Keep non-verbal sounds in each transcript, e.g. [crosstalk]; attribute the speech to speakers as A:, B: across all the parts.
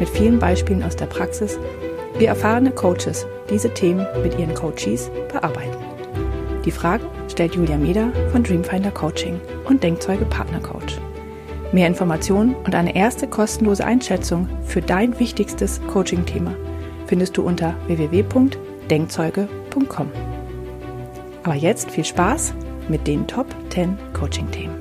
A: mit vielen Beispielen aus der Praxis, wie erfahrene Coaches diese Themen mit ihren Coaches bearbeiten. Die Fragen stellt Julia Meder von Dreamfinder Coaching und Denkzeuge Partner Coach. Mehr Informationen und eine erste kostenlose Einschätzung für dein wichtigstes Coaching-Thema findest du unter www.denkzeuge.com. Aber jetzt viel Spaß mit den Top 10 Coaching-Themen.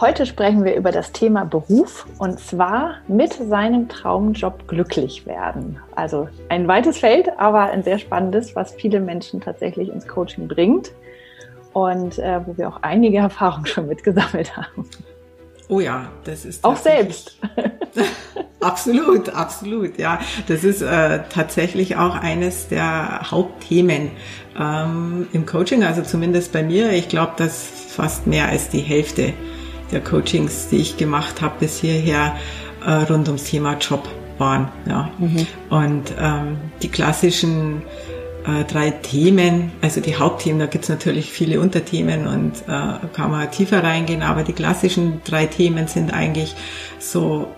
A: Heute sprechen wir über das Thema Beruf und zwar mit seinem Traumjob glücklich werden. Also ein weites Feld, aber ein sehr spannendes, was viele Menschen tatsächlich ins Coaching bringt und äh, wo wir auch einige [laughs] Erfahrungen schon mitgesammelt haben.
B: Oh ja, das ist
A: auch selbst. [laughs]
B: absolut, absolut, ja. Das ist äh, tatsächlich auch eines der Hauptthemen ähm, im Coaching, also zumindest bei mir. Ich glaube, dass fast mehr als die Hälfte der Coachings, die ich gemacht habe bis hierher, äh, rund ums Thema Job waren. Ja. Mhm. Und ähm, die klassischen äh, drei Themen, also die Hauptthemen, da gibt's natürlich viele Unterthemen und äh, kann man tiefer reingehen, aber die klassischen drei Themen sind eigentlich so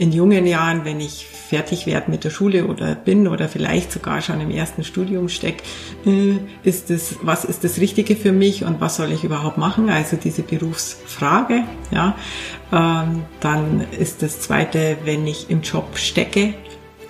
B: in jungen Jahren, wenn ich fertig werde mit der Schule oder bin oder vielleicht sogar schon im ersten Studium stecke, äh, ist das, was ist das Richtige für mich und was soll ich überhaupt machen? Also diese Berufsfrage, ja. Ähm, dann ist das zweite, wenn ich im Job stecke,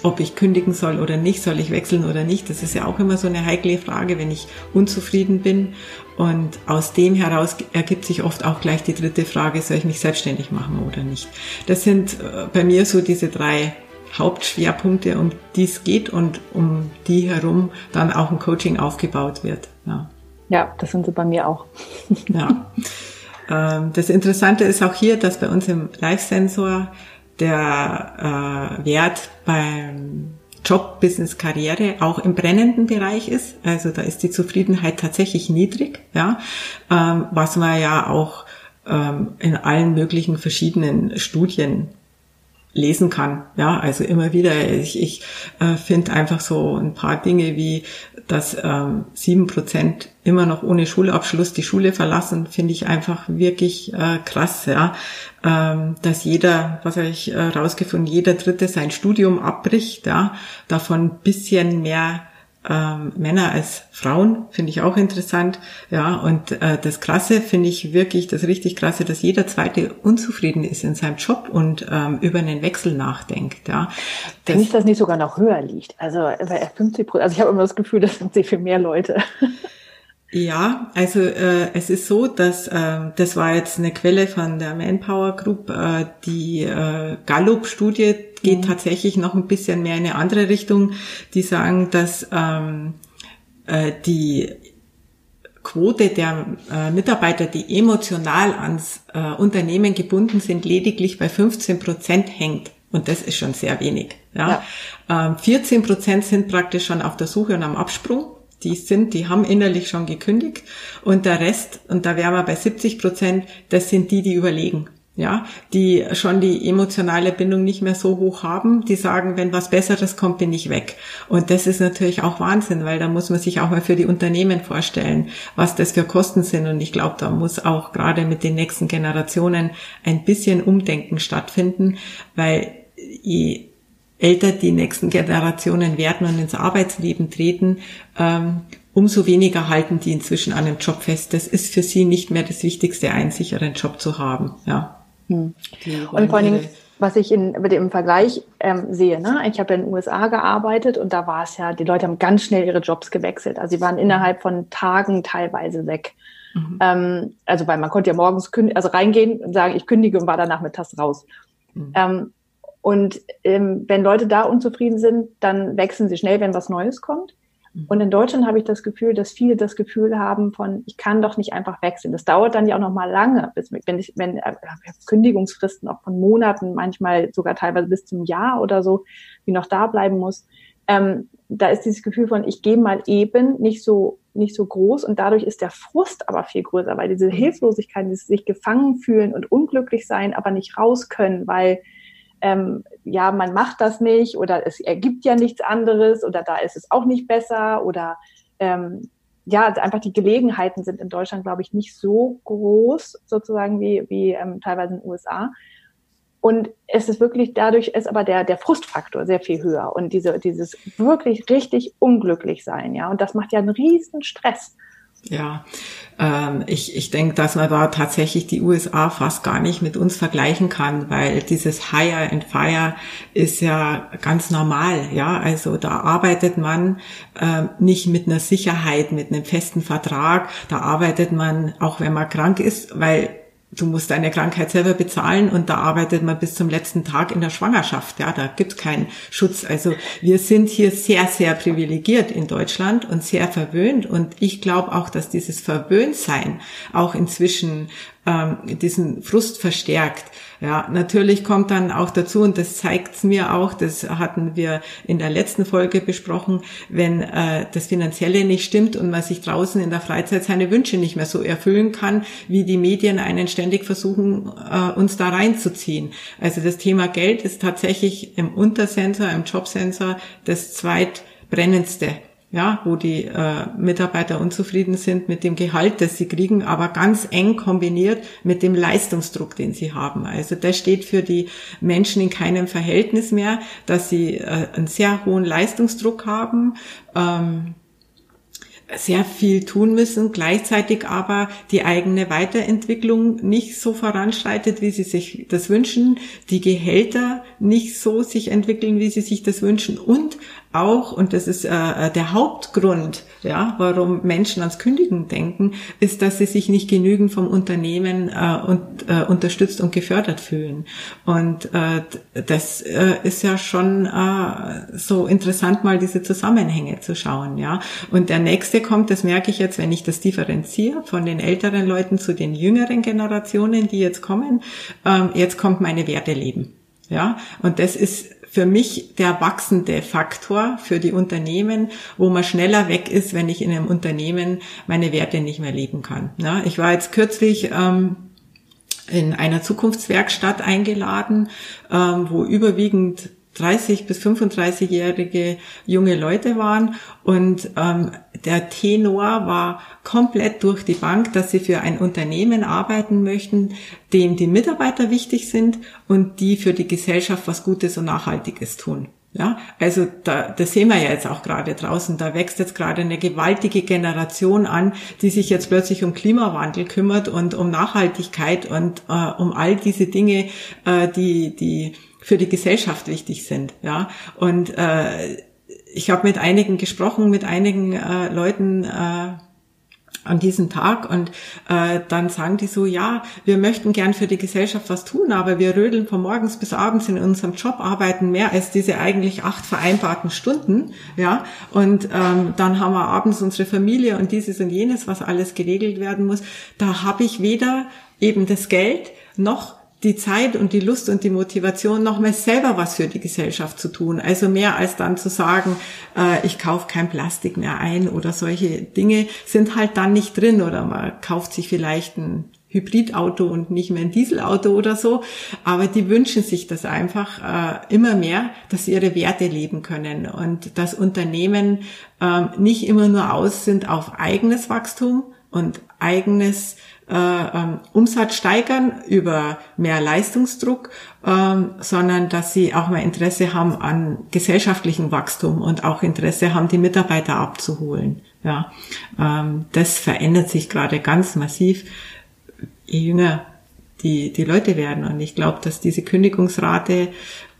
B: ob ich kündigen soll oder nicht, soll ich wechseln oder nicht. Das ist ja auch immer so eine heikle Frage, wenn ich unzufrieden bin. Und aus dem heraus ergibt sich oft auch gleich die dritte Frage, soll ich mich selbstständig machen oder nicht. Das sind äh, bei mir so diese drei Hauptschwerpunkte, um die es geht und um die herum dann auch ein Coaching aufgebaut wird.
A: Ja, ja das sind sie bei mir auch. [laughs]
B: ja. Ähm, das Interessante ist auch hier, dass bei uns im Live-Sensor der äh, Wert beim Job, Business, Karriere auch im brennenden Bereich ist. Also da ist die Zufriedenheit tatsächlich niedrig, ja, ähm, was man ja auch ähm, in allen möglichen verschiedenen Studien lesen kann. Ja, also immer wieder. Ich, ich äh, finde einfach so ein paar Dinge wie, dass ähm, sieben ähm, Prozent immer noch ohne Schulabschluss die Schule verlassen, finde ich einfach wirklich äh, krass. Ja, ähm, dass jeder, was habe ich äh, rausgefunden, jeder Dritte sein Studium abbricht. Ja, davon bisschen mehr ähm, Männer als Frauen, finde ich auch interessant. Ja, und äh, das Krasse finde ich wirklich, das richtig Krasse, dass jeder Zweite unzufrieden ist in seinem Job und ähm, über einen Wechsel nachdenkt. Ja,
A: Wenn das nicht sogar noch höher liegt. Also bei 50 Prozent, also ich habe immer das Gefühl, das sind sehr viel mehr Leute.
B: Ja, also äh, es ist so, dass äh, das war jetzt eine Quelle von der Manpower Group, äh, die äh, Gallup-Studie geht mhm. tatsächlich noch ein bisschen mehr in eine andere Richtung. Die sagen, dass ähm, äh, die Quote der äh, Mitarbeiter, die emotional ans äh, Unternehmen gebunden sind, lediglich bei 15 Prozent hängt. Und das ist schon sehr wenig. Ja. ja. Ähm, 14 Prozent sind praktisch schon auf der Suche und am Absprung. Die sind, die haben innerlich schon gekündigt. Und der Rest, und da wären wir bei 70 Prozent, das sind die, die überlegen ja, die schon die emotionale Bindung nicht mehr so hoch haben, die sagen, wenn was Besseres kommt, bin ich weg. Und das ist natürlich auch Wahnsinn, weil da muss man sich auch mal für die Unternehmen vorstellen, was das für Kosten sind. Und ich glaube, da muss auch gerade mit den nächsten Generationen ein bisschen Umdenken stattfinden, weil je älter die nächsten Generationen werden und ins Arbeitsleben treten, ähm, umso weniger halten die inzwischen an einem Job fest. Das ist für sie nicht mehr das Wichtigste, einen sicheren Job zu haben. Ja.
A: Hm. Und vor allen Dingen, was ich in, im Vergleich ähm, sehe, ne? ich habe in den USA gearbeitet und da war es ja, die Leute haben ganz schnell ihre Jobs gewechselt. Also sie waren mhm. innerhalb von Tagen teilweise weg. Mhm. Ähm, also weil man konnte ja morgens also reingehen und sagen, ich kündige und war danach mittags raus. Mhm. Ähm, und ähm, wenn Leute da unzufrieden sind, dann wechseln sie schnell, wenn was Neues kommt. Mhm. Und in Deutschland habe ich das Gefühl, dass viele das Gefühl haben von, ich kann doch nicht einfach wechseln. Das dauert dann ja auch noch mal lange, bis, wenn ich, wenn äh, Kündigungsfristen auch von Monaten, manchmal sogar teilweise bis zum Jahr oder so, wie noch da bleiben muss. Ähm, da ist dieses Gefühl von, ich gehe mal eben nicht so nicht so groß und dadurch ist der Frust aber viel größer, weil diese mhm. Hilflosigkeit, dieses sich gefangen fühlen und unglücklich sein, aber nicht raus können, weil ähm, ja, man macht das nicht oder es ergibt ja nichts anderes oder da ist es auch nicht besser oder ähm, ja, einfach die Gelegenheiten sind in Deutschland, glaube ich, nicht so groß sozusagen wie, wie ähm, teilweise in den USA. Und es ist wirklich, dadurch ist aber der, der Frustfaktor sehr viel höher und diese, dieses wirklich richtig unglücklich sein, ja. Und das macht ja einen riesen Stress.
B: Ja, ähm, ich, ich denke, dass man da tatsächlich die USA fast gar nicht mit uns vergleichen kann, weil dieses Hire and Fire ist ja ganz normal, ja. Also da arbeitet man äh, nicht mit einer Sicherheit, mit einem festen Vertrag. Da arbeitet man, auch wenn man krank ist, weil du musst deine Krankheit selber bezahlen und da arbeitet man bis zum letzten Tag in der Schwangerschaft. Ja, da gibt's keinen Schutz. Also wir sind hier sehr, sehr privilegiert in Deutschland und sehr verwöhnt. Und ich glaube auch, dass dieses Verwöhntsein auch inzwischen ähm, diesen Frust verstärkt. Ja, natürlich kommt dann auch dazu, und das zeigt mir auch, das hatten wir in der letzten Folge besprochen, wenn äh, das Finanzielle nicht stimmt und man sich draußen in der Freizeit seine Wünsche nicht mehr so erfüllen kann, wie die Medien einen ständig versuchen, äh, uns da reinzuziehen. Also das Thema Geld ist tatsächlich im Untersensor, im Jobsensor das zweitbrennendste ja, wo die äh, Mitarbeiter unzufrieden sind mit dem Gehalt, das sie kriegen, aber ganz eng kombiniert mit dem Leistungsdruck, den sie haben. Also das steht für die Menschen in keinem Verhältnis mehr, dass sie äh, einen sehr hohen Leistungsdruck haben. Ähm, sehr viel tun müssen, gleichzeitig aber die eigene Weiterentwicklung nicht so voranschreitet, wie sie sich das wünschen, die Gehälter nicht so sich entwickeln, wie sie sich das wünschen und auch, und das ist äh, der Hauptgrund, ja, warum Menschen ans Kündigen denken, ist, dass sie sich nicht genügend vom Unternehmen äh, und, äh, unterstützt und gefördert fühlen. Und äh, das äh, ist ja schon äh, so interessant, mal diese Zusammenhänge zu schauen, ja. Und der nächste kommt, das merke ich jetzt, wenn ich das differenziere von den älteren Leuten zu den jüngeren Generationen, die jetzt kommen. Ähm, jetzt kommt meine Werte leben. Ja, und das ist für mich der wachsende Faktor für die Unternehmen, wo man schneller weg ist, wenn ich in einem Unternehmen meine Werte nicht mehr leben kann. Ja, ich war jetzt kürzlich ähm, in einer Zukunftswerkstatt eingeladen, ähm, wo überwiegend 30 bis 35-jährige junge Leute waren und ähm, der Tenor war komplett durch die Bank, dass sie für ein Unternehmen arbeiten möchten, dem die Mitarbeiter wichtig sind und die für die Gesellschaft was Gutes und Nachhaltiges tun. Ja, also da, das sehen wir ja jetzt auch gerade draußen. Da wächst jetzt gerade eine gewaltige Generation an, die sich jetzt plötzlich um Klimawandel kümmert und um Nachhaltigkeit und äh, um all diese Dinge, äh, die die für die Gesellschaft wichtig sind. Ja, und äh, ich habe mit einigen gesprochen, mit einigen äh, Leuten. Äh, an diesem Tag und äh, dann sagen die so, ja, wir möchten gern für die Gesellschaft was tun, aber wir rödeln von morgens bis abends in unserem Job, arbeiten mehr als diese eigentlich acht vereinbarten Stunden, ja, und ähm, dann haben wir abends unsere Familie und dieses und jenes, was alles geregelt werden muss. Da habe ich weder eben das Geld noch die Zeit und die Lust und die Motivation, nochmal selber was für die Gesellschaft zu tun. Also mehr als dann zu sagen, äh, ich kaufe kein Plastik mehr ein oder solche Dinge sind halt dann nicht drin oder man kauft sich vielleicht ein Hybridauto und nicht mehr ein Dieselauto oder so. Aber die wünschen sich das einfach äh, immer mehr, dass sie ihre Werte leben können und dass Unternehmen äh, nicht immer nur aus sind auf eigenes Wachstum und eigenes äh, ähm, Umsatz steigern über mehr Leistungsdruck, ähm, sondern dass sie auch mal Interesse haben an gesellschaftlichem Wachstum und auch Interesse haben, die Mitarbeiter abzuholen. Ja, ähm, das verändert sich gerade ganz massiv, je jünger die, die Leute werden. Und ich glaube, dass diese Kündigungsrate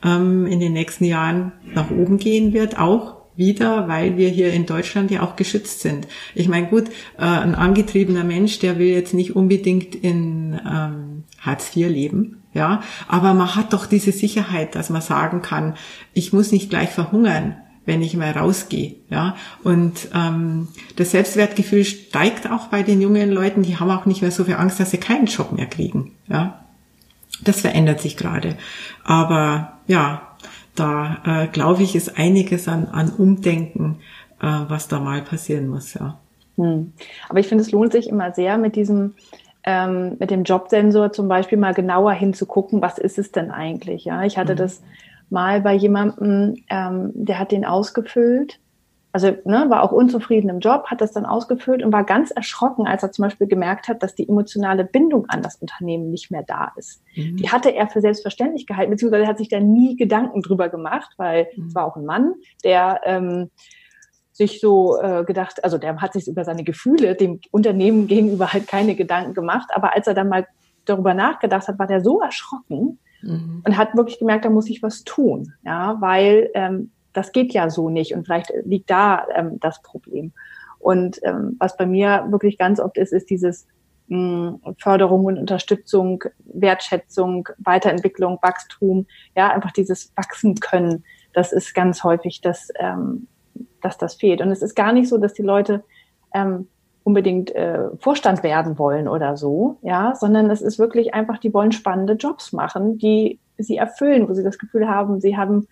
B: ähm, in den nächsten Jahren nach oben gehen wird, auch wieder, weil wir hier in Deutschland ja auch geschützt sind. Ich meine, gut, äh, ein angetriebener Mensch, der will jetzt nicht unbedingt in ähm, Hartz IV leben, ja, aber man hat doch diese Sicherheit, dass man sagen kann, ich muss nicht gleich verhungern, wenn ich mal rausgehe. Ja, und ähm, das Selbstwertgefühl steigt auch bei den jungen Leuten. Die haben auch nicht mehr so viel Angst, dass sie keinen Job mehr kriegen. Ja, das verändert sich gerade. Aber ja, da äh, glaube ich, ist einiges an, an Umdenken, äh, was da mal passieren muss. Ja.
A: Hm. Aber ich finde, es lohnt sich immer sehr mit diesem ähm, mit dem Jobsensor zum Beispiel mal genauer hinzugucken, was ist es denn eigentlich? Ja, ich hatte mhm. das mal bei jemandem, ähm, der hat den ausgefüllt, also ne, war auch unzufrieden im Job, hat das dann ausgefüllt und war ganz erschrocken, als er zum Beispiel gemerkt hat, dass die emotionale Bindung an das Unternehmen nicht mehr da ist. Mhm. Die hatte er für selbstverständlich gehalten, beziehungsweise hat sich da nie Gedanken drüber gemacht, weil mhm. es war auch ein Mann, der ähm, sich so äh, gedacht, also der hat sich über seine Gefühle dem Unternehmen gegenüber halt keine Gedanken gemacht, aber als er dann mal darüber nachgedacht hat, war der so erschrocken mhm. und hat wirklich gemerkt, da muss ich was tun, ja, weil ähm, das geht ja so nicht und vielleicht liegt da ähm, das Problem. Und ähm, was bei mir wirklich ganz oft ist, ist dieses mh, hm, Förderung und Unterstützung, Wertschätzung, Weiterentwicklung, Wachstum, ja, einfach dieses Wachsen können. Das ist ganz häufig das, ähm, dass das fehlt. Und es ist gar nicht so, dass die Leute ähm, unbedingt äh, Vorstand werden wollen oder so, ja, sondern es ist wirklich einfach, die wollen spannende Jobs machen, die sie erfüllen, wo sie das Gefühl haben, sie haben,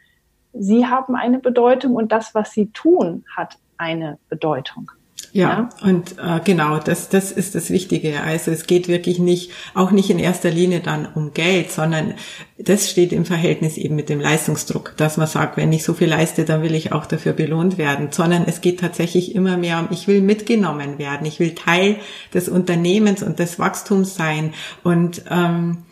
A: sie haben eine Bedeutung und das, was sie tun, hat eine Bedeutung.
B: Ja, ja, und äh, genau, das, das ist das Wichtige. Also es geht wirklich nicht, auch nicht in erster Linie dann um Geld, sondern das steht im Verhältnis eben mit dem Leistungsdruck, dass man sagt, wenn ich so viel leiste, dann will ich auch dafür belohnt werden, sondern es geht tatsächlich immer mehr um, ich will mitgenommen werden, ich will Teil des Unternehmens und des Wachstums sein und ähm,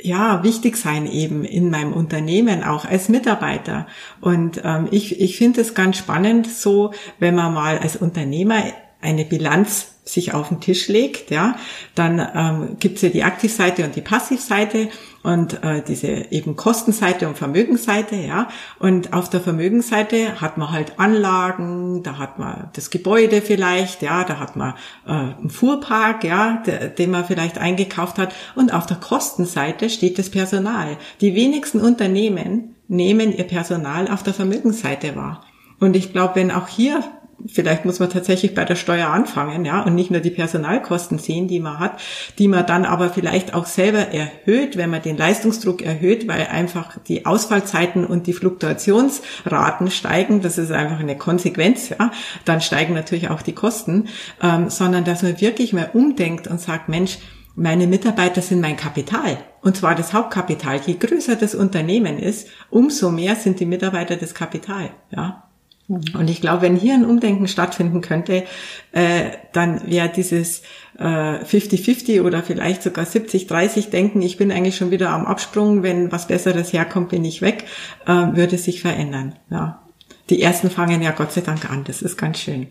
B: ja, wichtig sein eben in meinem Unternehmen, auch als Mitarbeiter. Und ähm, ich, ich finde es ganz spannend, so wenn man mal als Unternehmer eine Bilanz sich auf den Tisch legt, ja, dann ähm, gibt ja die Aktivseite und die Passivseite und äh, diese eben Kostenseite und Vermögensseite, ja. Und auf der Vermögensseite hat man halt Anlagen, da hat man das Gebäude vielleicht, ja, da hat man äh, einen Fuhrpark, ja, de, den man vielleicht eingekauft hat. Und auf der Kostenseite steht das Personal. Die wenigsten Unternehmen nehmen ihr Personal auf der Vermögensseite wahr. Und ich glaube, wenn auch hier vielleicht muss man tatsächlich bei der Steuer anfangen, ja, und nicht nur die Personalkosten sehen, die man hat, die man dann aber vielleicht auch selber erhöht, wenn man den Leistungsdruck erhöht, weil einfach die Ausfallzeiten und die Fluktuationsraten steigen. Das ist einfach eine Konsequenz, ja. Dann steigen natürlich auch die Kosten, ähm, sondern dass man wirklich mal umdenkt und sagt, Mensch, meine Mitarbeiter sind mein Kapital. Und zwar das Hauptkapital. Je größer das Unternehmen ist, umso mehr sind die Mitarbeiter das Kapital, ja. Und ich glaube, wenn hier ein Umdenken stattfinden könnte, äh, dann wäre dieses äh, 50-50 oder vielleicht sogar 70-30 Denken, ich bin eigentlich schon wieder am Absprung, wenn was Besseres herkommt, bin ich weg, äh, würde sich verändern. Ja. Die ersten fangen ja Gott sei Dank an, das ist ganz schön.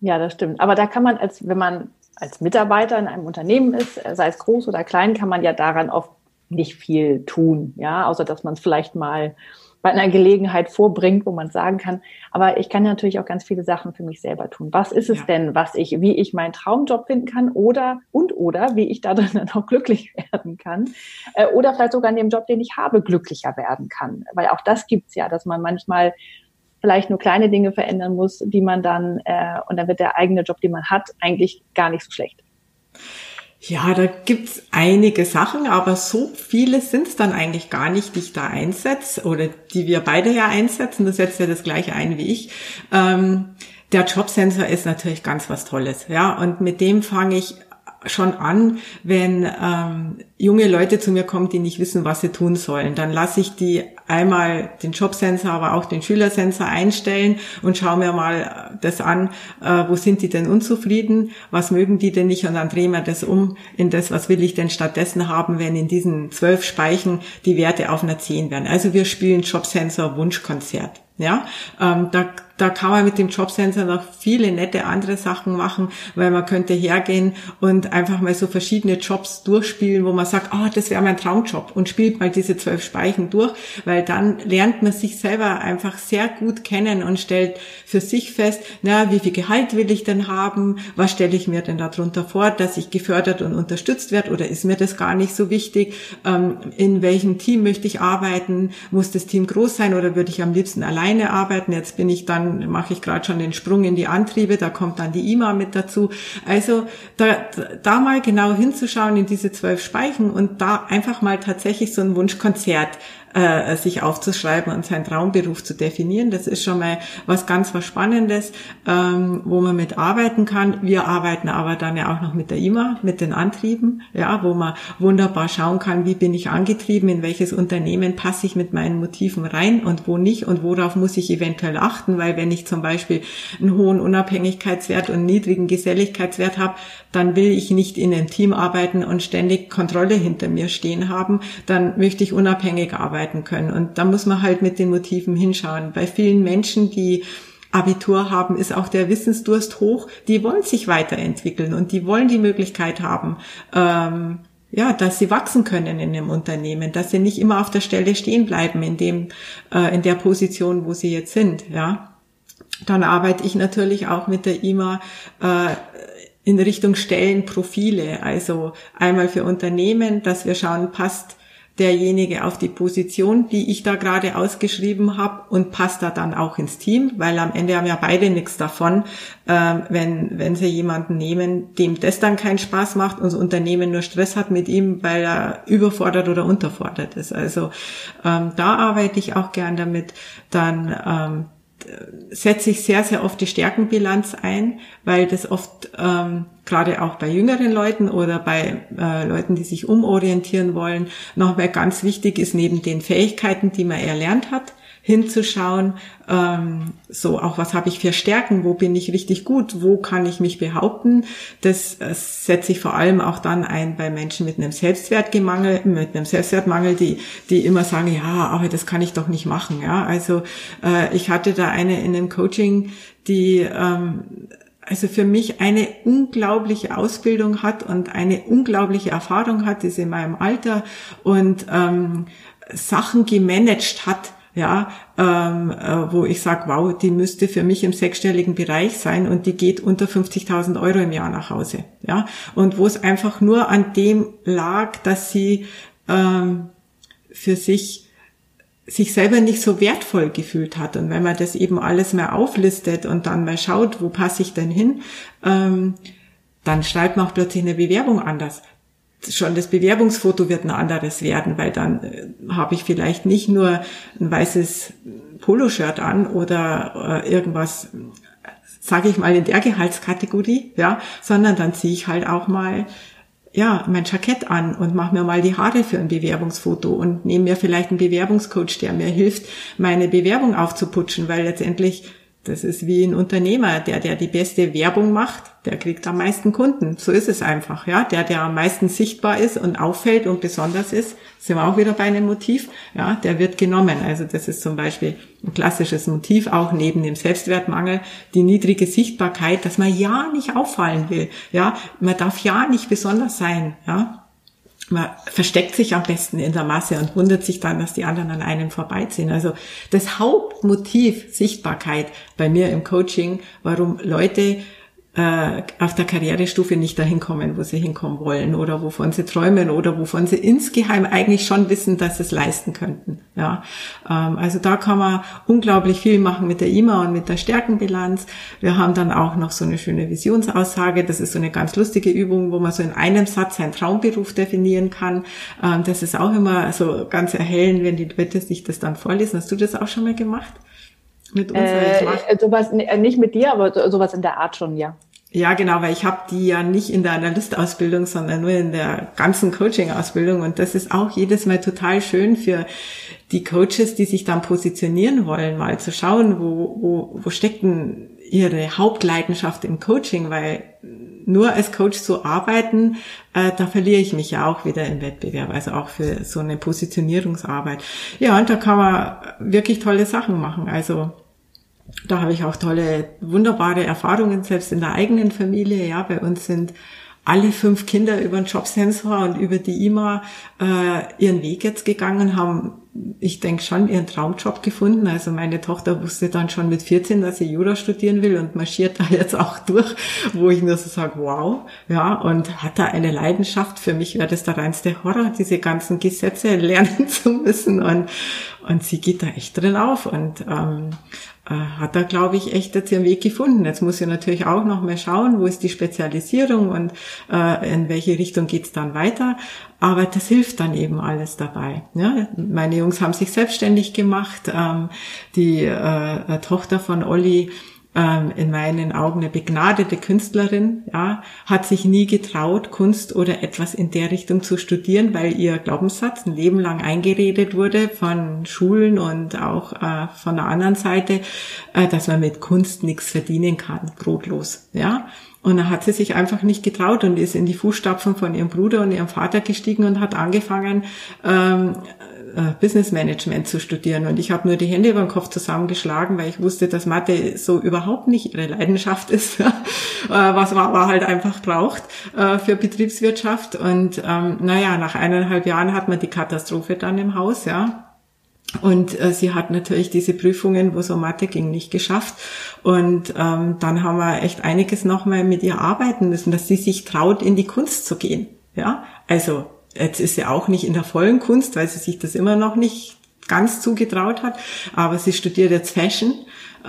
A: Ja, das stimmt. Aber da kann man als, wenn man als Mitarbeiter in einem Unternehmen ist, sei es groß oder klein, kann man ja daran oft nicht viel tun, ja, außer dass man es vielleicht mal bei einer Gelegenheit vorbringt, wo man sagen kann, aber ich kann natürlich auch ganz viele Sachen für mich selber tun. Was ist es ja. denn, was ich, wie ich meinen Traumjob finden kann oder und oder wie ich da [laughs] dann auch glücklich werden kann äh, oder vielleicht sogar in dem Job, den ich habe, glücklicher werden kann, weil auch das gibt's ja, dass man manchmal vielleicht nur kleine Dinge verändern muss, die man dann äh, und dann wird der eigene Job, den man hat, eigentlich gar nicht so schlecht.
B: Ja, da gibt's einige Sachen, aber so viele sind's dann eigentlich gar nicht, die ich da einsetze oder die wir beide ja einsetzen. Du setzt ja das gleiche ein wie ich. Ähm, der Jobsensor ist natürlich ganz was Tolles, ja, und mit dem fange ich schon an, wenn ähm, junge Leute zu mir kommen, die nicht wissen, was sie tun sollen. Dann lasse ich die einmal den Jobsensor, aber auch den Schülersensor einstellen und schaue mir mal das an, äh, wo sind die denn unzufrieden, was mögen die denn nicht und dann drehen wir das um in das, was will ich denn stattdessen haben, wenn in diesen zwölf Speichen die Werte auf einer 10 werden. Also wir spielen Jobsensor Wunschkonzert. Ja, ähm, da, da kann man mit dem Jobsensor noch viele nette andere Sachen machen, weil man könnte hergehen und einfach mal so verschiedene Jobs durchspielen, wo man sagt, oh, das wäre mein Traumjob und spielt mal diese zwölf Speichen durch, weil dann lernt man sich selber einfach sehr gut kennen und stellt für sich fest, na, wie viel Gehalt will ich denn haben? Was stelle ich mir denn darunter vor, dass ich gefördert und unterstützt werde oder ist mir das gar nicht so wichtig? Ähm, in welchem Team möchte ich arbeiten? Muss das Team groß sein oder würde ich am liebsten alleine arbeiten? Jetzt bin ich dann, mache ich gerade schon den Sprung in die Antriebe, da kommt dann die IMA mit dazu. Also da, da mal genau hinzuschauen in diese zwölf Speichen und da einfach mal tatsächlich so ein Wunschkonzert äh, sich aufzuschreiben und seinen Traumberuf zu definieren. Das ist schon mal was ganz was Spannendes, ähm, wo man mit arbeiten kann. Wir arbeiten aber dann ja auch noch mit der IMA, mit den Antrieben, ja, wo man wunderbar schauen kann, wie bin ich angetrieben, in welches Unternehmen passe ich mit meinen Motiven rein und wo nicht und worauf muss ich eventuell achten, weil wenn ich zum Beispiel einen hohen Unabhängigkeitswert und niedrigen Geselligkeitswert habe, dann will ich nicht in einem Team arbeiten und ständig Kontrolle hinter mir stehen haben, dann möchte ich unabhängig arbeiten können. Und da muss man halt mit den Motiven hinschauen. Bei vielen Menschen, die Abitur haben, ist auch der Wissensdurst hoch. Die wollen sich weiterentwickeln und die wollen die Möglichkeit haben, ähm, ja, dass sie wachsen können in dem Unternehmen, dass sie nicht immer auf der Stelle stehen bleiben in dem, äh, in der Position, wo sie jetzt sind, ja. Dann arbeite ich natürlich auch mit der IMA äh, in Richtung Stellenprofile. Also einmal für Unternehmen, dass wir schauen, passt derjenige auf die Position, die ich da gerade ausgeschrieben habe und passt da dann auch ins Team, weil am Ende haben ja beide nichts davon, äh, wenn, wenn sie jemanden nehmen, dem das dann keinen Spaß macht und das Unternehmen nur Stress hat mit ihm, weil er überfordert oder unterfordert ist. Also ähm, da arbeite ich auch gern damit. Dann ähm, setze ich sehr, sehr oft die Stärkenbilanz ein, weil das oft ähm, gerade auch bei jüngeren Leuten oder bei äh, Leuten, die sich umorientieren wollen, nochmal ganz wichtig ist, neben den Fähigkeiten, die man erlernt hat, hinzuschauen, ähm, so auch was habe ich für Stärken, wo bin ich richtig gut, wo kann ich mich behaupten. Das äh, setze ich vor allem auch dann ein bei Menschen mit einem Selbstwertgemangel, mit einem Selbstwertmangel, die die immer sagen, ja, aber das kann ich doch nicht machen. Ja, also äh, ich hatte da eine in einem Coaching, die ähm, also für mich eine unglaubliche Ausbildung hat und eine unglaubliche Erfahrung hat, ist in meinem Alter und ähm, Sachen gemanagt hat, ja, ähm, äh, wo ich sage, wow, die müsste für mich im sechsstelligen Bereich sein und die geht unter 50.000 Euro im Jahr nach Hause, ja, und wo es einfach nur an dem lag, dass sie ähm, für sich sich selber nicht so wertvoll gefühlt hat. Und wenn man das eben alles mal auflistet und dann mal schaut, wo passe ich denn hin, ähm, dann schreibt man auch plötzlich eine Bewerbung anders schon das Bewerbungsfoto wird ein anderes werden, weil dann äh, habe ich vielleicht nicht nur ein weißes Poloshirt an oder äh, irgendwas, sage ich mal, in der Gehaltskategorie, ja, sondern dann ziehe ich halt auch mal ja, mein Jackett an und mache mir mal die Haare für ein Bewerbungsfoto und nehme mir vielleicht einen Bewerbungscoach, der mir hilft, meine Bewerbung aufzuputschen, weil letztendlich das ist wie ein Unternehmer, der, der die beste Werbung macht, der kriegt am meisten Kunden. So ist es einfach, ja. Der, der am meisten sichtbar ist und auffällt und besonders ist, sind wir auch wieder bei einem Motiv, ja, der wird genommen. Also das ist zum Beispiel ein klassisches Motiv, auch neben dem Selbstwertmangel, die niedrige Sichtbarkeit, dass man ja nicht auffallen will, ja. Man darf ja nicht besonders sein, ja man versteckt sich am besten in der Masse und wundert sich dann, dass die anderen an einem vorbeiziehen. Also das Hauptmotiv Sichtbarkeit bei mir im Coaching, warum Leute äh, auf der Karrierestufe nicht dahin kommen, wo sie hinkommen wollen oder wovon sie träumen oder wovon sie insgeheim eigentlich schon wissen, dass sie es leisten könnten. Ja, ähm, also da kann man unglaublich viel machen mit der IMA und mit der Stärkenbilanz. Wir haben dann auch noch so eine schöne Visionsaussage. Das ist so eine ganz lustige Übung, wo man so in einem Satz seinen Traumberuf definieren kann. Ähm, das ist auch immer so ganz erhellend, wenn die Leute sich das dann vorlesen. Hast du das auch schon mal gemacht?
C: Mit uns? Äh, sowas, nicht mit dir, aber sowas in der Art schon, ja.
B: Ja, genau, weil ich habe die ja nicht in der Analystausbildung, sondern nur in der ganzen Coaching-Ausbildung. Und das ist auch jedes Mal total schön für die Coaches, die sich dann positionieren wollen, mal zu schauen, wo, wo, wo steckt denn ihre Hauptleidenschaft im Coaching, weil nur als Coach zu arbeiten, äh, da verliere ich mich ja auch wieder im Wettbewerb, also auch für so eine Positionierungsarbeit. Ja, und da kann man wirklich tolle Sachen machen. Also da habe ich auch tolle, wunderbare Erfahrungen, selbst in der eigenen Familie. Ja, bei uns sind alle fünf Kinder über den Jobsensor und über die IMA äh, ihren Weg jetzt gegangen, haben, ich denke schon, ihren Traumjob gefunden. Also meine Tochter wusste dann schon mit 14, dass sie Jura studieren will und marschiert da jetzt auch durch, wo ich nur so sage, wow, ja, und hat da eine Leidenschaft. Für mich wäre das der reinste Horror, diese ganzen Gesetze lernen [laughs] zu müssen. Und, und sie geht da echt drin auf. Und ähm, äh, hat da, glaube ich, echt jetzt ihren Weg gefunden. Jetzt muss sie natürlich auch noch mal schauen, wo ist die Spezialisierung und äh, in welche Richtung geht's dann weiter. Aber das hilft dann eben alles dabei. Ja, meine Jungs haben sich selbstständig gemacht. Ähm, die äh, Tochter von Olli ähm, in meinen Augen eine begnadete Künstlerin, ja, hat sich nie getraut, Kunst oder etwas in der Richtung zu studieren, weil ihr Glaubenssatz ein Leben lang eingeredet wurde von Schulen und auch äh, von der anderen Seite, äh, dass man mit Kunst nichts verdienen kann, brotlos, ja. Und da hat sie sich einfach nicht getraut und ist in die Fußstapfen von ihrem Bruder und ihrem Vater gestiegen und hat angefangen, ähm, äh, Business Management zu studieren. Und ich habe nur die Hände über den Kopf zusammengeschlagen, weil ich wusste, dass Mathe so überhaupt nicht ihre Leidenschaft ist, [laughs] äh, was man aber halt einfach braucht äh, für Betriebswirtschaft. Und ähm, naja, nach eineinhalb Jahren hat man die Katastrophe dann im Haus, ja. Und äh, sie hat natürlich diese Prüfungen, wo so Mathe ging, nicht geschafft. Und ähm, dann haben wir echt einiges nochmal mit ihr arbeiten müssen, dass sie sich traut, in die Kunst zu gehen. Ja, also Jetzt ist sie auch nicht in der vollen Kunst, weil sie sich das immer noch nicht ganz zugetraut hat, aber sie studiert jetzt Fashion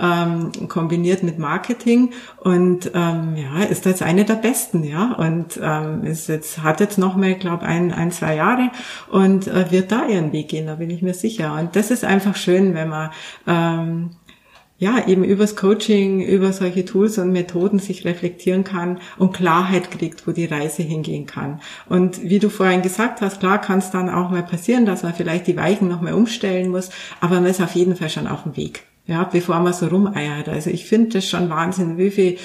B: ähm, kombiniert mit Marketing und ähm, ja ist jetzt eine der besten ja. Und ähm, ist jetzt hat jetzt noch mal glaube ein ein zwei Jahre und äh, wird da ihren Weg gehen da bin ich mir sicher. Und das ist einfach schön wenn man ähm, ja, eben übers Coaching, über solche Tools und Methoden sich reflektieren kann und Klarheit kriegt, wo die Reise hingehen kann. Und wie du vorhin gesagt hast, klar kann es dann auch mal passieren, dass man vielleicht die Weichen noch mal umstellen muss, aber man ist auf jeden Fall schon auf dem Weg. Ja, bevor man so rumeiert. Also ich finde das schon Wahnsinn, wie viele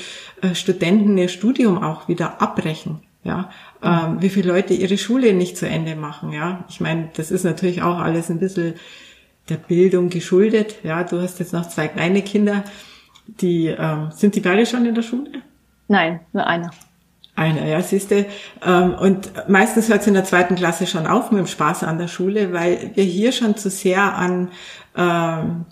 B: äh, Studenten ihr Studium auch wieder abbrechen. Ja, ähm, wie viele Leute ihre Schule nicht zu Ende machen. Ja, ich meine, das ist natürlich auch alles ein bisschen der Bildung geschuldet. Ja, du hast jetzt noch zwei kleine Kinder. Die ähm, sind die beide schon in der Schule?
C: Nein, nur einer.
B: Einer, ja, siehste. Ähm, und meistens hört es in der zweiten Klasse schon auf mit dem Spaß an der Schule, weil wir hier schon zu sehr an ähm,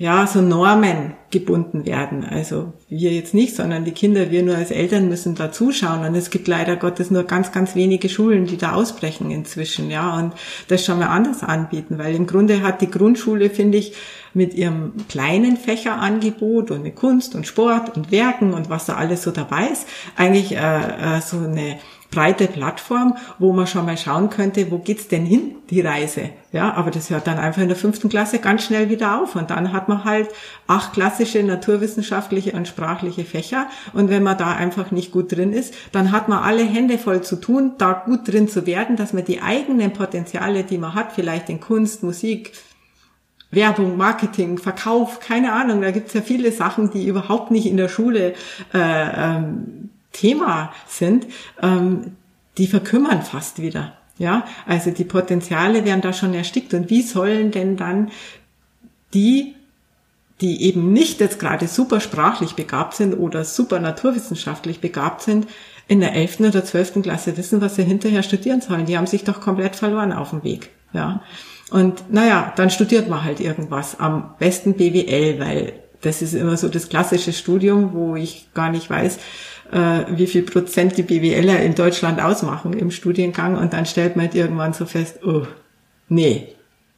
B: ja, so Normen gebunden werden. Also wir jetzt nicht, sondern die Kinder, wir nur als Eltern müssen da zuschauen. Und es gibt leider Gottes nur ganz, ganz wenige Schulen, die da ausbrechen inzwischen, ja, und das schon mal anders anbieten, weil im Grunde hat die Grundschule, finde ich, mit ihrem kleinen Fächerangebot und mit Kunst und Sport und Werken und was da alles so dabei ist, eigentlich äh, äh, so eine breite Plattform, wo man schon mal schauen könnte, wo geht's denn hin, die Reise? Ja, aber das hört dann einfach in der fünften Klasse ganz schnell wieder auf und dann hat man halt acht klassische naturwissenschaftliche und sprachliche Fächer und wenn man da einfach nicht gut drin ist, dann hat man alle Hände voll zu tun, da gut drin zu werden, dass man die eigenen Potenziale, die man hat, vielleicht in Kunst, Musik, Werbung, Marketing, Verkauf, keine Ahnung, da gibt's ja viele Sachen, die überhaupt nicht in der Schule äh, ähm, Thema sind, ähm, die verkümmern fast wieder. Ja, also die Potenziale werden da schon erstickt. Und wie sollen denn dann die, die eben nicht jetzt gerade super sprachlich begabt sind oder super naturwissenschaftlich begabt sind, in der 11. oder 12. Klasse wissen, was sie hinterher studieren sollen? Die haben sich doch komplett verloren auf dem Weg. Ja. Und naja, dann studiert man halt irgendwas. Am besten BWL, weil das ist immer so das klassische Studium, wo ich gar nicht weiß, äh, wie viel Prozent die BWLer in Deutschland ausmachen im Studiengang und dann stellt man halt irgendwann so fest, oh, nee,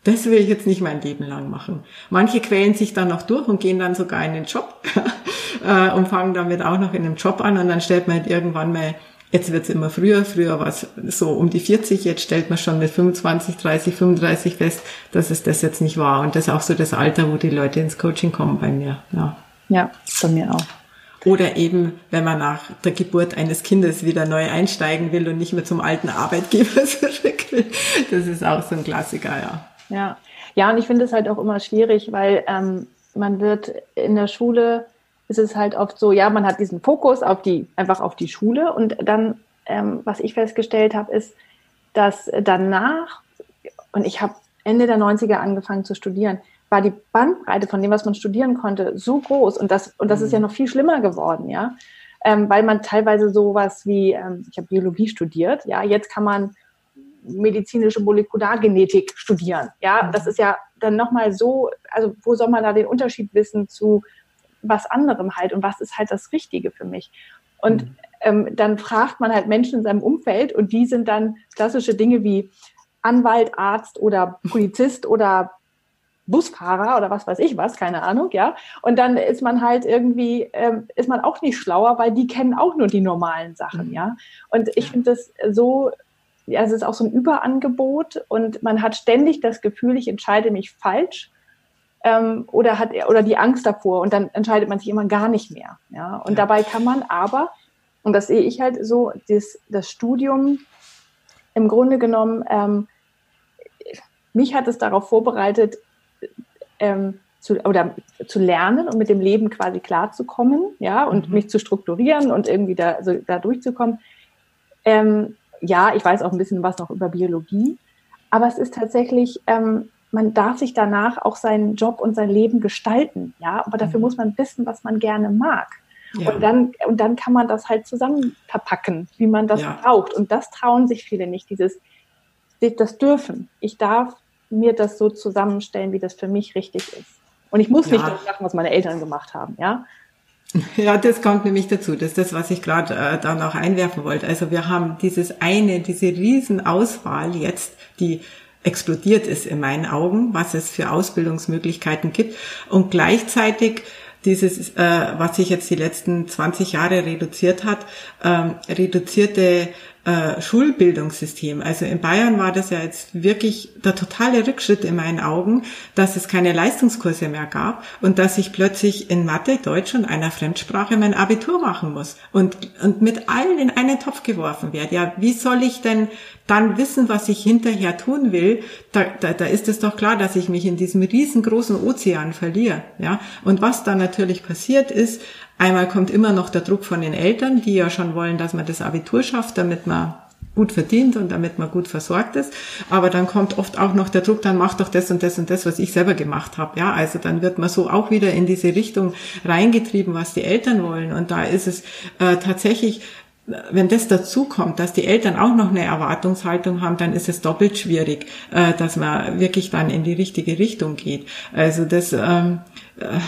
B: das will ich jetzt nicht mein Leben lang machen. Manche quälen sich dann noch durch und gehen dann sogar in den Job [laughs] äh, und fangen damit auch noch in einem Job an und dann stellt man halt irgendwann mal, jetzt wird's immer früher, früher war so um die 40, jetzt stellt man schon mit 25, 30, 35 fest, dass es das jetzt nicht war. Und das ist auch so das Alter, wo die Leute ins Coaching kommen bei mir. Ja,
C: ja bei mir auch.
B: Oder eben, wenn man nach der Geburt eines Kindes wieder neu einsteigen will und nicht mehr zum alten Arbeitgeber [laughs] zurück will. Das ist auch so ein Klassiker, ja.
C: Ja, ja und ich finde es halt auch immer schwierig, weil ähm, man wird in der Schule, ist es halt oft so, ja, man hat diesen Fokus auf die, einfach auf die Schule und dann, ähm, was ich festgestellt habe, ist, dass danach, und ich habe Ende der 90er angefangen zu studieren, war die Bandbreite von dem, was man studieren konnte, so groß und das, und das ist ja mhm. noch viel schlimmer geworden, ja.
A: ähm, weil man teilweise sowas wie, ähm, ich habe Biologie studiert, ja, jetzt kann man medizinische Molekulargenetik studieren. Ja, mhm. das ist ja dann nochmal so, also wo soll man da den Unterschied wissen zu was anderem halt und was ist halt das Richtige für mich? Und mhm. ähm, dann fragt man halt Menschen in seinem Umfeld und die sind dann klassische Dinge wie Anwalt, Arzt oder Polizist oder Busfahrer oder was weiß ich was, keine Ahnung, ja. Und dann ist man halt irgendwie, ähm, ist man auch nicht schlauer, weil die kennen auch nur die normalen Sachen, mhm. ja. Und ich finde das so, ja, es ist auch so ein Überangebot und man hat ständig das Gefühl, ich entscheide mich falsch ähm, oder hat oder die Angst davor und dann entscheidet man sich immer gar nicht mehr, ja. Und ja. dabei kann man aber, und das sehe ich halt so, das, das Studium im Grunde genommen, ähm, mich hat es darauf vorbereitet, ähm, zu, oder zu lernen und mit dem Leben quasi klarzukommen, ja, und mhm. mich zu strukturieren und irgendwie da, also da durchzukommen. Ähm, ja, ich weiß auch ein bisschen was noch über Biologie, aber es ist tatsächlich, ähm, man darf sich danach auch seinen Job und sein Leben gestalten, ja, aber dafür mhm. muss man wissen, was man gerne mag. Ja. Und, dann, und dann kann man das halt zusammen verpacken, wie man das ja. braucht. Und das trauen sich viele nicht, dieses, das dürfen. Ich darf mir das so zusammenstellen, wie das für mich richtig ist. Und ich muss ja. nicht das machen, was meine Eltern gemacht haben, ja. [laughs]
B: Ja, das kommt nämlich dazu. Das ist das, was ich gerade äh, da noch einwerfen wollte. Also wir haben dieses eine, diese Riesenauswahl jetzt, die explodiert ist in meinen Augen, was es für Ausbildungsmöglichkeiten gibt. Und gleichzeitig dieses, äh, was sich jetzt die letzten 20 Jahre reduziert hat, ähm, reduzierte äh, Schulbildungssystem. Also in Bayern war das ja jetzt wirklich der totale Rückschritt in meinen Augen, dass es keine Leistungskurse mehr gab und dass ich plötzlich in Mathe, Deutsch und einer Fremdsprache mein Abitur machen muss und, und mit allen in einen Topf geworfen werde. Ja, wie soll ich denn dann wissen, was ich hinterher tun will? Da, da, da ist es doch klar, dass ich mich in diesem riesengroßen Ozean verliere. Ja, und was dann natürlich passiert ist, Einmal kommt immer noch der Druck von den Eltern, die ja schon wollen, dass man das Abitur schafft, damit man gut verdient und damit man gut versorgt ist. Aber dann kommt oft auch noch der Druck, dann mach doch das und das und das, was ich selber gemacht habe. Ja, also dann wird man so auch wieder in diese Richtung reingetrieben, was die Eltern wollen. Und da ist es äh, tatsächlich wenn das dazu kommt, dass die Eltern auch noch eine Erwartungshaltung haben, dann ist es doppelt schwierig, äh, dass man wirklich dann in die richtige Richtung geht. Also das, ähm, äh,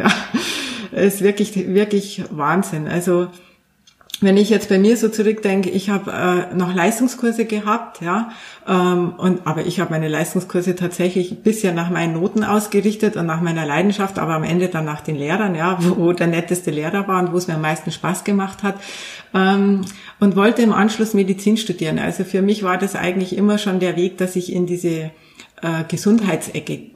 B: ja, ist wirklich, wirklich Wahnsinn. Also wenn ich jetzt bei mir so zurückdenke, ich habe äh, noch Leistungskurse gehabt, ja, ähm, und aber ich habe meine Leistungskurse tatsächlich bisher nach meinen Noten ausgerichtet und nach meiner Leidenschaft, aber am Ende dann nach den Lehrern, ja, wo, wo der netteste Lehrer war und wo es mir am meisten Spaß gemacht hat, ähm, und wollte im Anschluss Medizin studieren. Also für mich war das eigentlich immer schon der Weg, dass ich in diese äh, Gesundheitsecke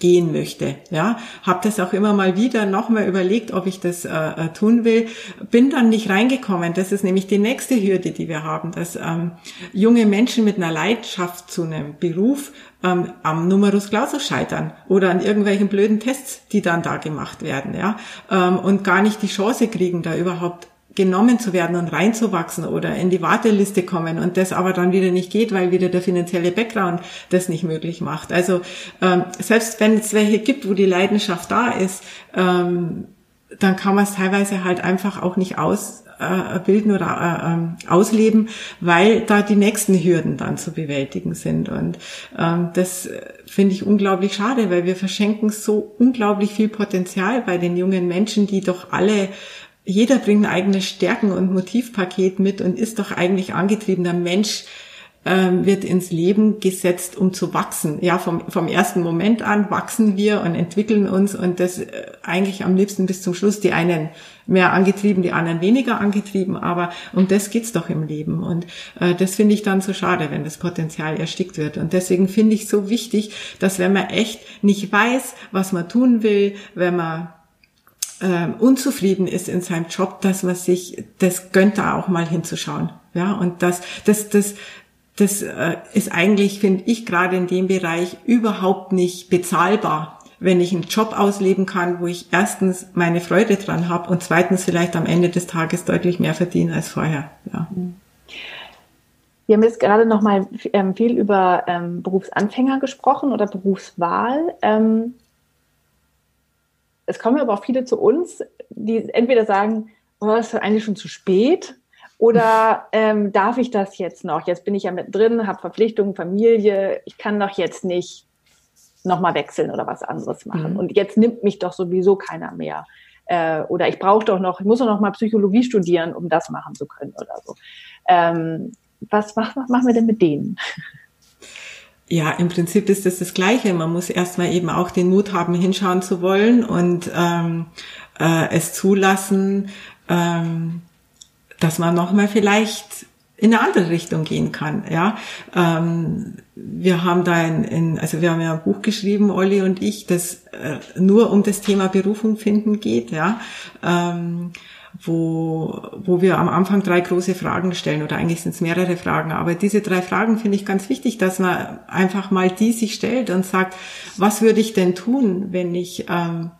B: gehen möchte. Ja, habe das auch immer mal wieder nochmal überlegt, ob ich das äh, äh, tun will. Bin dann nicht reingekommen. Das ist nämlich die nächste Hürde, die wir haben, dass ähm, junge Menschen mit einer Leidenschaft zu einem Beruf ähm, am Numerus Clausus scheitern oder an irgendwelchen blöden Tests, die dann da gemacht werden, ja, ähm, und gar nicht die Chance kriegen, da überhaupt genommen zu werden und reinzuwachsen oder in die Warteliste kommen und das aber dann wieder nicht geht, weil wieder der finanzielle Background das nicht möglich macht. Also ähm, selbst wenn es welche gibt, wo die Leidenschaft da ist, ähm, dann kann man es teilweise halt einfach auch nicht ausbilden äh, oder äh, ähm, ausleben, weil da die nächsten Hürden dann zu bewältigen sind. Und ähm, das finde ich unglaublich schade, weil wir verschenken so unglaublich viel Potenzial bei den jungen Menschen, die doch alle jeder bringt ein eigenes Stärken- und Motivpaket mit und ist doch eigentlich angetriebener Mensch, ähm, wird ins Leben gesetzt, um zu wachsen. Ja, vom, vom ersten Moment an wachsen wir und entwickeln uns und das äh, eigentlich am liebsten bis zum Schluss. Die einen mehr angetrieben, die anderen weniger angetrieben, aber um das geht's doch im Leben. Und äh, das finde ich dann so schade, wenn das Potenzial erstickt wird. Und deswegen finde ich so wichtig, dass wenn man echt nicht weiß, was man tun will, wenn man äh, unzufrieden ist in seinem Job, dass man sich das gönnt, da auch mal hinzuschauen. Ja, und das, das, das, das äh, ist eigentlich, finde ich, gerade in dem Bereich überhaupt nicht bezahlbar, wenn ich einen Job ausleben kann, wo ich erstens meine Freude dran habe und zweitens vielleicht am Ende des Tages deutlich mehr verdiene als vorher. Ja.
A: Wir haben jetzt gerade noch mal ähm, viel über ähm, Berufsanfänger gesprochen oder Berufswahl.
C: Es kommen aber auch viele zu uns, die entweder sagen, oh, ist eigentlich schon zu spät oder [laughs] ähm, darf ich das jetzt noch? Jetzt bin ich ja mit drin, habe Verpflichtungen, Familie, ich kann doch jetzt nicht nochmal wechseln oder was anderes machen. Mhm. Und jetzt nimmt mich doch sowieso keiner mehr. Äh, oder ich brauche doch noch, ich muss doch noch mal Psychologie studieren, um das machen zu können oder so. Ähm, was machen wir denn mit denen? [laughs]
B: Ja, im Prinzip ist das das Gleiche. Man muss erstmal eben auch den Mut haben, hinschauen zu wollen und ähm, äh, es zulassen, ähm, dass man nochmal vielleicht in eine andere Richtung gehen kann. Ja, ähm, wir haben da in, in, also wir haben ja ein Buch geschrieben, Olli und ich, das äh, nur um das Thema Berufung finden geht. Ja. Ähm, wo, wo wir am Anfang drei große Fragen stellen oder eigentlich sind es mehrere Fragen. Aber diese drei Fragen finde ich ganz wichtig, dass man einfach mal die sich stellt und sagt, was würde ich denn tun, wenn ich, ähm,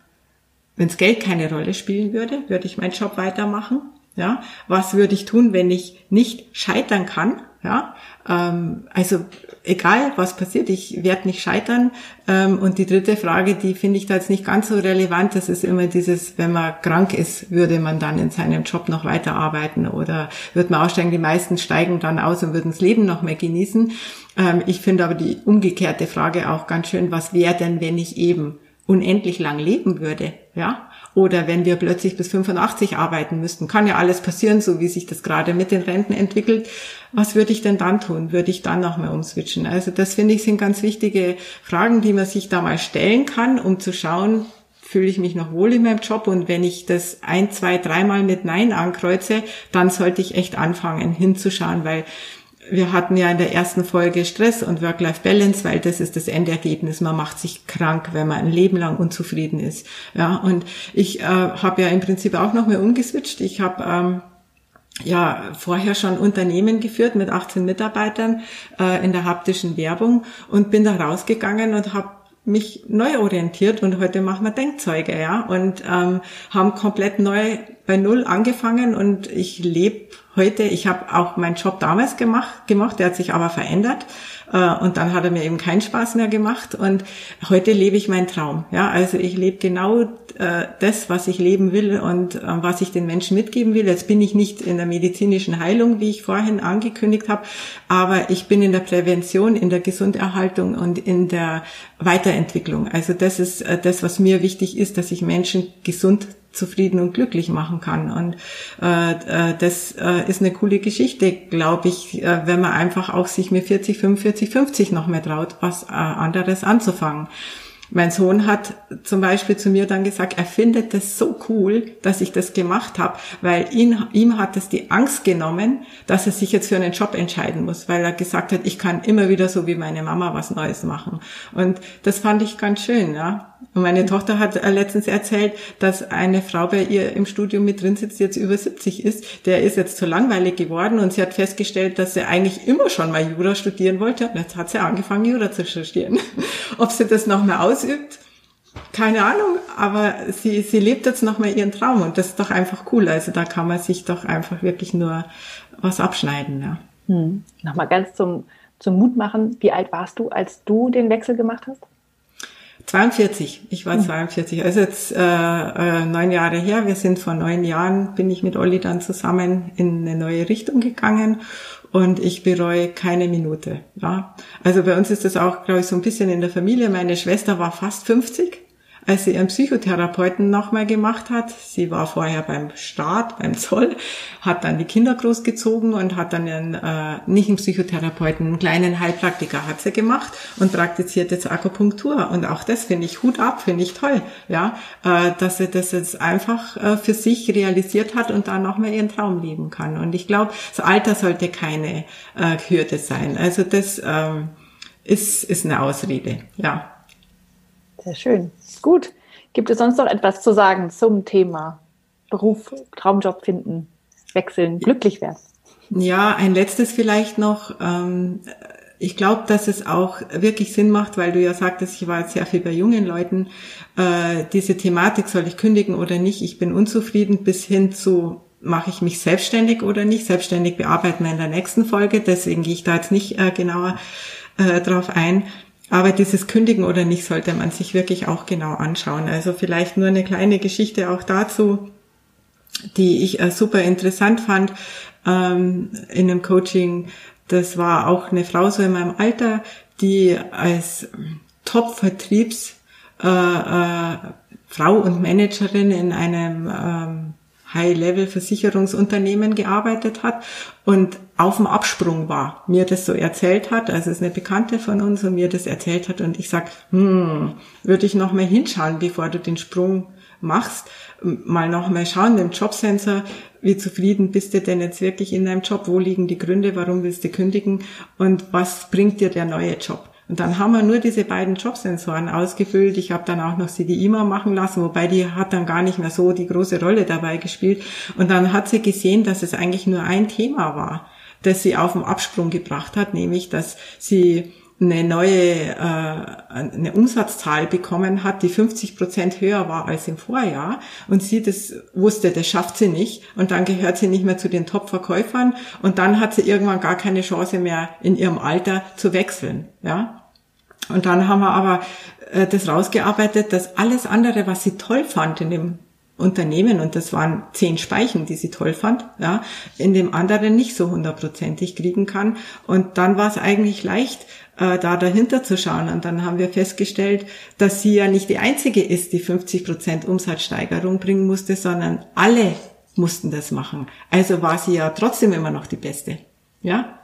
B: wenn das Geld keine Rolle spielen würde, würde ich meinen Job weitermachen? Ja, was würde ich tun, wenn ich nicht scheitern kann? Ja, ähm, also egal was passiert, ich werde nicht scheitern. Ähm, und die dritte Frage, die finde ich da jetzt nicht ganz so relevant, das ist immer dieses, wenn man krank ist, würde man dann in seinem Job noch weiterarbeiten oder wird man aussteigen? Die meisten steigen dann aus und würden das Leben noch mehr genießen. Ähm, ich finde aber die umgekehrte Frage auch ganz schön, was wäre denn, wenn ich eben unendlich lang leben würde? Ja, oder wenn wir plötzlich bis 85 arbeiten müssten, kann ja alles passieren, so wie sich das gerade mit den Renten entwickelt. Was würde ich denn dann tun? Würde ich dann nochmal umswitchen? Also das finde ich sind ganz wichtige Fragen, die man sich da mal stellen kann, um zu schauen, fühle ich mich noch wohl in meinem Job und wenn ich das ein, zwei, dreimal mit Nein ankreuze, dann sollte ich echt anfangen hinzuschauen, weil wir hatten ja in der ersten Folge Stress und Work-Life-Balance, weil das ist das Endergebnis. Man macht sich krank, wenn man ein Leben lang unzufrieden ist. Ja, und ich äh, habe ja im Prinzip auch noch mehr umgeswitcht. Ich habe ähm, ja vorher schon Unternehmen geführt mit 18 Mitarbeitern äh, in der haptischen Werbung und bin da rausgegangen und habe mich neu orientiert und heute machen wir Denkzeuge, ja, und ähm, haben komplett neu bei Null angefangen und ich lebe heute, ich habe auch meinen Job damals gemacht, gemacht, der hat sich aber verändert äh, und dann hat er mir eben keinen Spaß mehr gemacht und heute lebe ich meinen Traum. Ja, also ich lebe genau äh, das, was ich leben will und äh, was ich den Menschen mitgeben will. Jetzt bin ich nicht in der medizinischen Heilung, wie ich vorhin angekündigt habe, aber ich bin in der Prävention, in der Gesunderhaltung und in der Weiterentwicklung. Also das ist das, was mir wichtig ist, dass ich Menschen gesund zufrieden und glücklich machen kann. Und äh, äh, das äh, ist eine coole Geschichte, glaube ich, äh, wenn man einfach auch sich mit 40, 45, 50 noch mehr traut, was äh, anderes anzufangen. Mein Sohn hat zum Beispiel zu mir dann gesagt, er findet das so cool, dass ich das gemacht habe, weil ihn, ihm hat es die Angst genommen, dass er sich jetzt für einen Job entscheiden muss, weil er gesagt hat, ich kann immer wieder so wie meine Mama was Neues machen. Und das fand ich ganz schön, ja. Und meine Tochter hat äh, letztens erzählt, dass eine Frau bei ihr im Studium mit drin sitzt, die jetzt über 70 ist. Der ist jetzt zu langweilig geworden und sie hat festgestellt, dass sie eigentlich immer schon mal Jura studieren wollte. Und jetzt hat sie angefangen, Jura zu studieren. [laughs] Ob sie das noch mehr ausübt, keine Ahnung, aber sie, sie lebt jetzt noch mal ihren Traum und das ist doch einfach cool. Also da kann man sich doch einfach wirklich nur was abschneiden. Ja.
C: Hm. Nochmal ganz zum, zum Mut machen. Wie alt warst du, als du den Wechsel gemacht hast?
B: 42, ich war 42, hm. also jetzt äh, äh, neun Jahre her. Wir sind vor neun Jahren, bin ich mit Olli dann zusammen in eine neue Richtung gegangen und ich bereue keine Minute. Ja, also bei uns ist das auch, glaube ich, so ein bisschen in der Familie. Meine Schwester war fast 50 als sie ihren Psychotherapeuten nochmal gemacht hat. Sie war vorher beim Staat, beim Zoll, hat dann die Kinder großgezogen und hat dann einen, äh, nicht einen Psychotherapeuten, einen kleinen Heilpraktiker hat sie gemacht und praktiziert jetzt Akupunktur. Und auch das finde ich Hut ab, finde ich toll, ja, äh, dass sie das jetzt einfach äh, für sich realisiert hat und dann nochmal ihren Traum leben kann. Und ich glaube, das Alter sollte keine äh, Hürde sein. Also das ähm, ist, ist eine Ausrede, ja.
C: Sehr schön. Gut. Gibt es sonst noch etwas zu sagen zum Thema Beruf, Traumjob finden, wechseln, glücklich werden?
B: Ja, ein letztes vielleicht noch. Ähm, ich glaube, dass es auch wirklich Sinn macht, weil du ja sagtest, ich war jetzt sehr viel bei jungen Leuten, äh, diese Thematik, soll ich kündigen oder nicht, ich bin unzufrieden, bis hin zu, mache ich mich selbstständig oder nicht. Selbstständig bearbeiten wir in der nächsten Folge, deswegen gehe ich da jetzt nicht äh, genauer äh, drauf ein. Aber dieses Kündigen oder nicht sollte man sich wirklich auch genau anschauen. Also vielleicht nur eine kleine Geschichte auch dazu, die ich äh, super interessant fand ähm, in einem Coaching. Das war auch eine Frau so in meinem Alter, die als Top-Vertriebs äh, äh, und Managerin in einem ähm, High-Level-Versicherungsunternehmen gearbeitet hat und auf dem Absprung war, mir das so erzählt hat, also es ist eine Bekannte von uns und mir das erzählt hat und ich sag, hm, würde ich noch mal hinschauen, bevor du den Sprung machst, mal noch mal schauen im Jobsensor, wie zufrieden bist du denn jetzt wirklich in deinem Job, wo liegen die Gründe, warum willst du kündigen? Und was bringt dir der neue Job? Und dann haben wir nur diese beiden Jobsensoren ausgefüllt. Ich habe dann auch noch sie die IMA machen lassen, wobei die hat dann gar nicht mehr so die große Rolle dabei gespielt. Und dann hat sie gesehen, dass es eigentlich nur ein Thema war, das sie auf den Absprung gebracht hat, nämlich dass sie eine neue äh, eine Umsatzzahl bekommen hat, die 50 Prozent höher war als im Vorjahr und sie das wusste, das schafft sie nicht und dann gehört sie nicht mehr zu den Top-Verkäufern und dann hat sie irgendwann gar keine Chance mehr in ihrem Alter zu wechseln, ja. Und dann haben wir aber äh, das rausgearbeitet, dass alles andere, was sie toll fand in dem Unternehmen und das waren zehn Speichen, die sie toll fand, ja, in dem anderen nicht so hundertprozentig kriegen kann. Und dann war es eigentlich leicht, äh, da dahinter zu schauen. Und dann haben wir festgestellt, dass sie ja nicht die einzige ist, die 50 Prozent Umsatzsteigerung bringen musste, sondern alle mussten das machen. Also war sie ja trotzdem immer noch die Beste. Ja?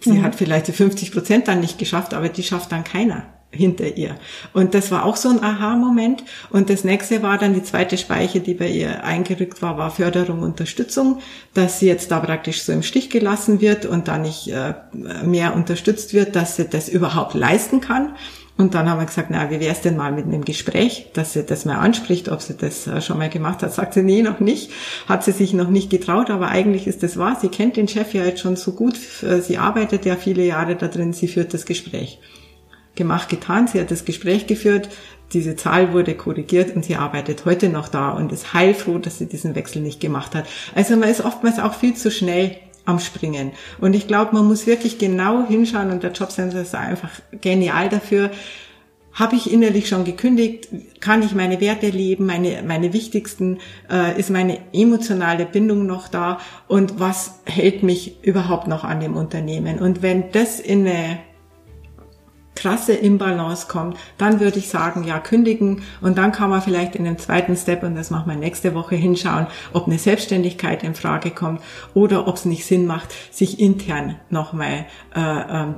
B: Sie mhm. hat vielleicht die 50 Prozent dann nicht geschafft, aber die schafft dann keiner hinter ihr. Und das war auch so ein Aha-Moment. Und das nächste war dann die zweite Speiche, die bei ihr eingerückt war, war Förderung, Unterstützung, dass sie jetzt da praktisch so im Stich gelassen wird und da nicht äh, mehr unterstützt wird, dass sie das überhaupt leisten kann. Und dann haben wir gesagt, na, wie wäre es denn mal mit einem Gespräch, dass sie das mal anspricht, ob sie das äh, schon mal gemacht hat. Sagt sie, nee, noch nicht. Hat sie sich noch nicht getraut, aber eigentlich ist das wahr. Sie kennt den Chef ja jetzt schon so gut. Sie arbeitet ja viele Jahre da drin. Sie führt das Gespräch gemacht, getan. Sie hat das Gespräch geführt. Diese Zahl wurde korrigiert und sie arbeitet heute noch da und ist heilfroh, dass sie diesen Wechsel nicht gemacht hat. Also man ist oftmals auch viel zu schnell am Springen. Und ich glaube, man muss wirklich genau hinschauen und der Jobcenter ist einfach genial dafür. Habe ich innerlich schon gekündigt? Kann ich meine Werte leben? Meine, meine wichtigsten, äh, ist meine emotionale Bindung noch da? Und was hält mich überhaupt noch an dem Unternehmen? Und wenn das in eine krasse Imbalance kommt, dann würde ich sagen, ja, kündigen und dann kann man vielleicht in dem zweiten Step, und das machen wir nächste Woche, hinschauen, ob eine Selbstständigkeit in Frage kommt oder ob es nicht Sinn macht, sich intern nochmal äh, ähm,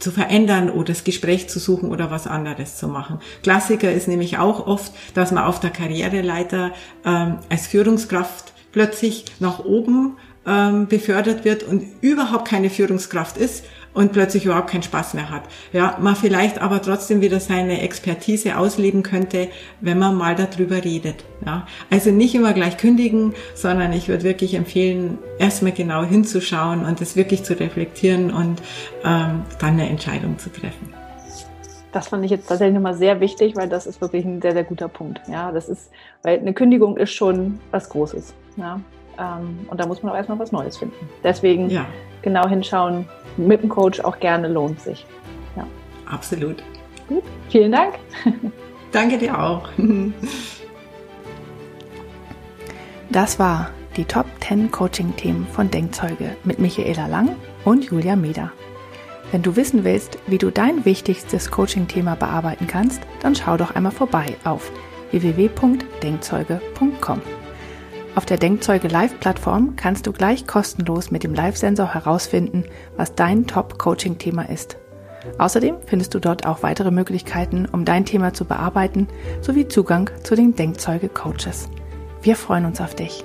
B: zu verändern oder das Gespräch zu suchen oder was anderes zu machen. Klassiker ist nämlich auch oft, dass man auf der Karriereleiter ähm, als Führungskraft plötzlich nach oben ähm, befördert wird und überhaupt keine Führungskraft ist, und plötzlich überhaupt keinen Spaß mehr hat. Ja, man vielleicht aber trotzdem wieder seine Expertise ausleben könnte, wenn man mal darüber redet. Ja, also nicht immer gleich kündigen, sondern ich würde wirklich empfehlen, erstmal genau hinzuschauen und das wirklich zu reflektieren und ähm, dann eine Entscheidung zu treffen.
C: Das fand ich jetzt tatsächlich nochmal sehr wichtig, weil das ist wirklich ein sehr, sehr guter Punkt. Ja, das ist, weil eine Kündigung ist schon was Großes. Ja, und da muss man auch erstmal was Neues finden. Deswegen ja. genau hinschauen, mit dem Coach auch gerne lohnt sich.
B: Ja. Absolut.
C: Gut, vielen Dank. [laughs]
B: Danke dir auch. [laughs]
A: Das war die Top 10 Coaching-Themen von Denkzeuge mit Michaela Lang und Julia Meder. Wenn du wissen willst, wie du dein wichtigstes Coaching-Thema bearbeiten kannst, dann schau doch einmal vorbei auf www.denkzeuge.com. Auf der Denkzeuge Live-Plattform kannst du gleich kostenlos mit dem Live-Sensor herausfinden, was dein Top-Coaching-Thema ist. Außerdem findest du dort auch weitere Möglichkeiten, um dein Thema zu bearbeiten, sowie Zugang zu den Denkzeuge-Coaches. Wir freuen uns auf dich.